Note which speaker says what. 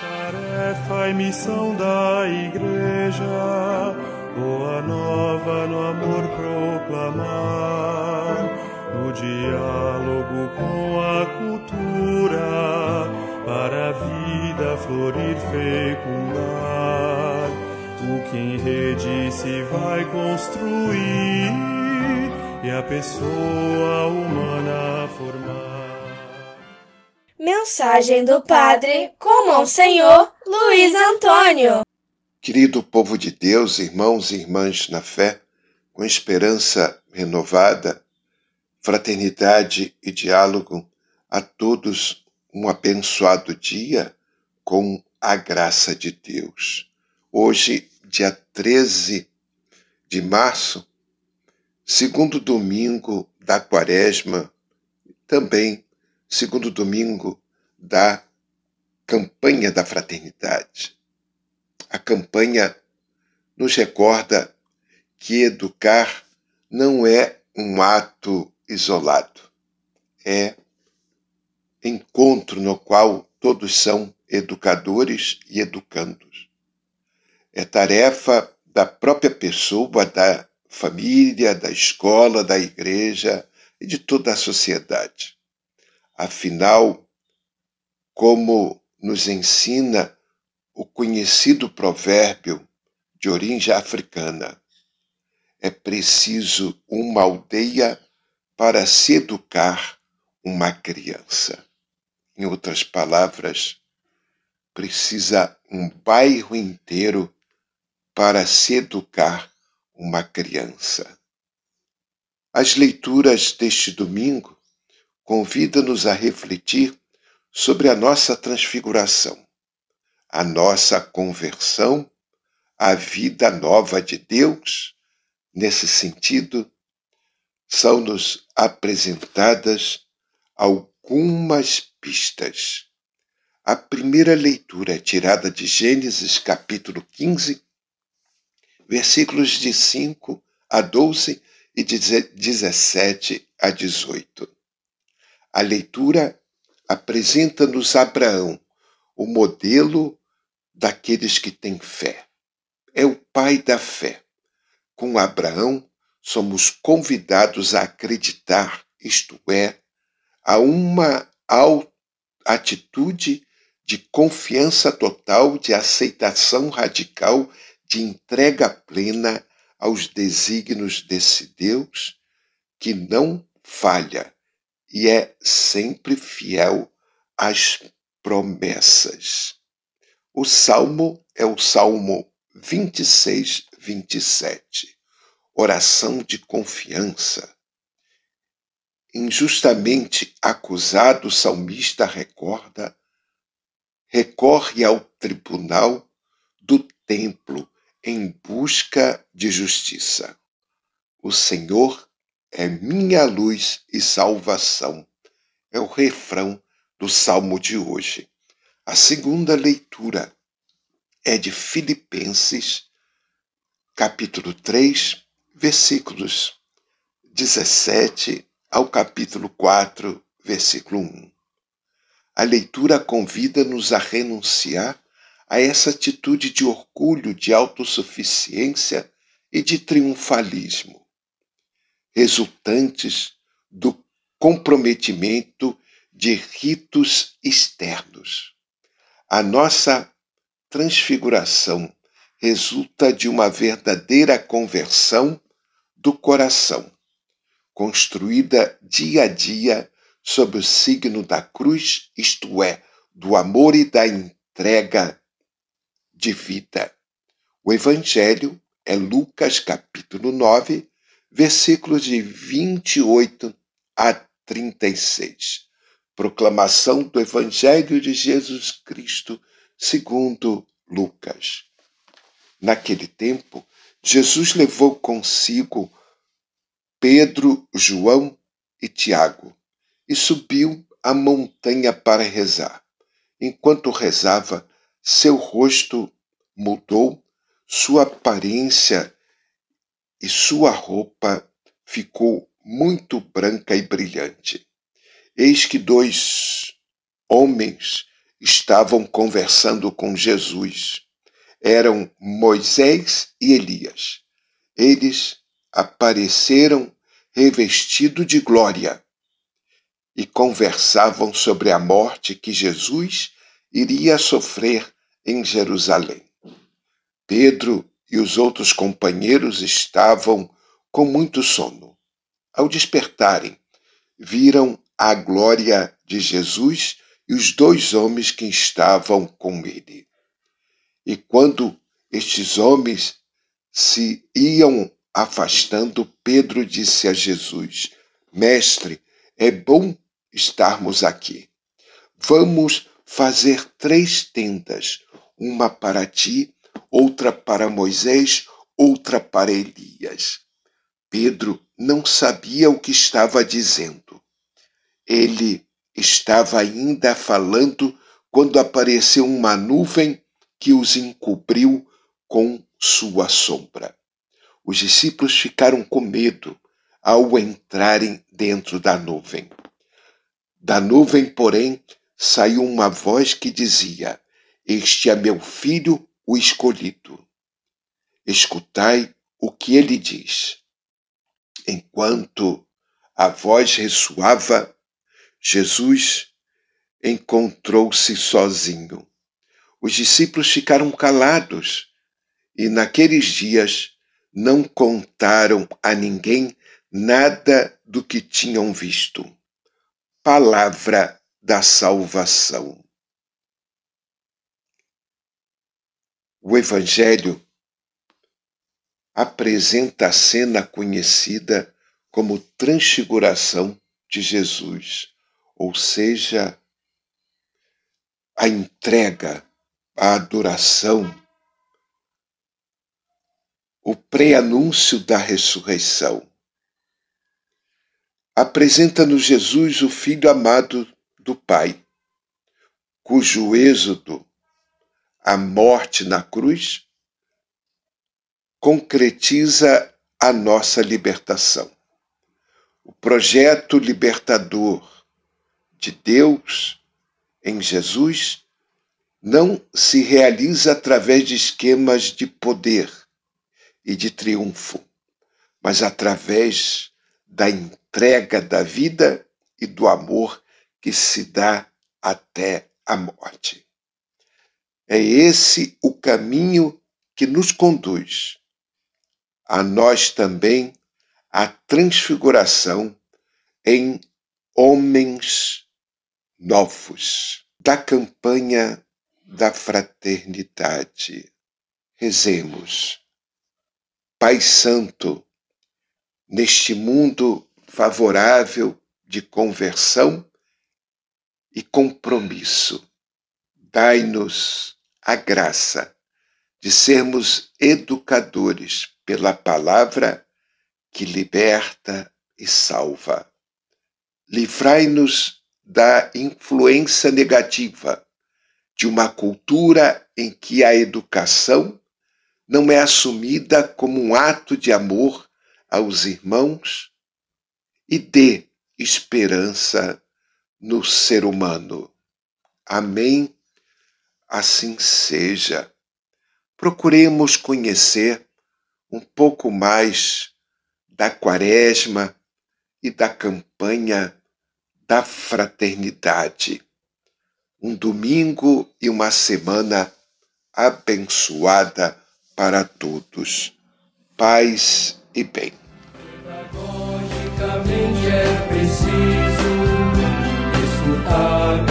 Speaker 1: Tarefa e missão da igreja, boa nova no amor proclamar, no diálogo com a cultura, para a vida florir fecundar. O que em rede se vai construir e a pessoa humana formar.
Speaker 2: Mensagem do Padre com Monsenhor Luiz Antônio.
Speaker 3: Querido povo de Deus, irmãos e irmãs na fé, com esperança renovada, fraternidade e diálogo, a todos um abençoado dia com a graça de Deus. Hoje, dia 13 de março, segundo domingo da quaresma, também segundo domingo da campanha da fraternidade. A campanha nos recorda que educar não é um ato isolado, é encontro no qual todos são educadores e educandos. É tarefa da própria pessoa, da família, da escola, da igreja e de toda a sociedade. Afinal, como nos ensina o conhecido provérbio de origem africana, é preciso uma aldeia para se educar uma criança. Em outras palavras, precisa um bairro inteiro para se educar uma criança. As leituras deste domingo convida-nos a refletir sobre a nossa transfiguração, a nossa conversão à vida nova de Deus. Nesse sentido, são-nos apresentadas algumas pistas. A primeira leitura é tirada de Gênesis capítulo 15, versículos de 5 a 12 e de 17 a 18. A leitura apresenta-nos Abraão, o modelo daqueles que têm fé. É o pai da fé. Com Abraão, somos convidados a acreditar, isto é, a uma atitude de confiança total, de aceitação radical, de entrega plena aos desígnios desse Deus que não falha e é sempre fiel às promessas. O salmo é o Salmo 26, 27. Oração de confiança. Injustamente acusado, o salmista recorda, recorre ao tribunal do templo em busca de justiça. O Senhor é minha luz e salvação. É o refrão do salmo de hoje. A segunda leitura é de Filipenses, capítulo 3, versículos 17 ao capítulo 4, versículo 1. A leitura convida-nos a renunciar a essa atitude de orgulho, de autossuficiência e de triunfalismo resultantes do comprometimento de ritos externos. A nossa transfiguração resulta de uma verdadeira conversão do coração, construída dia a dia sob o signo da cruz, isto é, do amor e da entrega de vida. O Evangelho é Lucas capítulo 9, versículos de 28 a 36. Proclamação do Evangelho de Jesus Cristo segundo Lucas. Naquele tempo, Jesus levou consigo Pedro, João e Tiago e subiu a montanha para rezar. Enquanto rezava, seu rosto mudou, sua aparência e sua roupa ficou muito branca e brilhante. Eis que dois homens estavam conversando com Jesus. Eram Moisés e Elias. Eles apareceram revestidos de glória e conversavam sobre a morte que Jesus iria sofrer em Jerusalém. Pedro e os outros companheiros estavam com muito sono. Ao despertarem, viram a glória de Jesus e os dois homens que estavam com ele. E quando estes homens se iam afastando, Pedro disse a Jesus: Mestre, é bom estarmos aqui. Vamos fazer três tendas, uma para ti, outra para Moisés, outra para Elias. Pedro não sabia o que estava dizendo. Ele estava ainda falando quando apareceu uma nuvem que os encobriu com sua sombra. Os discípulos ficaram com medo ao entrarem dentro da nuvem. Da nuvem, porém, saiu uma voz que dizia: Este é meu filho, o escolhido. Escutai o que ele diz. Enquanto a voz ressoava, Jesus encontrou-se sozinho. Os discípulos ficaram calados e naqueles dias não contaram a ninguém nada do que tinham visto. Palavra da salvação. O Evangelho apresenta a cena conhecida como transfiguração de Jesus, ou seja, a entrega, a adoração, o preanúncio da ressurreição. Apresenta-nos Jesus, o Filho amado do Pai, cujo êxodo, a morte na cruz, concretiza a nossa libertação. O projeto libertador de Deus em Jesus não se realiza através de esquemas de poder e de triunfo, mas através da entrega da vida e do amor que se dá até a morte. É esse o caminho que nos conduz a nós também a transfiguração em homens novos da campanha da fraternidade. Rezemos. Pai Santo, neste mundo favorável de conversão, e compromisso. Dai-nos a graça de sermos educadores pela palavra que liberta e salva. Livrai-nos da influência negativa de uma cultura em que a educação não é assumida como um ato de amor aos irmãos e dê esperança no ser humano. Amém? Assim seja. Procuremos conhecer um pouco mais da Quaresma e da campanha da fraternidade. Um domingo e uma semana abençoada para todos. Paz e bem. Pedagogicamente é preciso escutar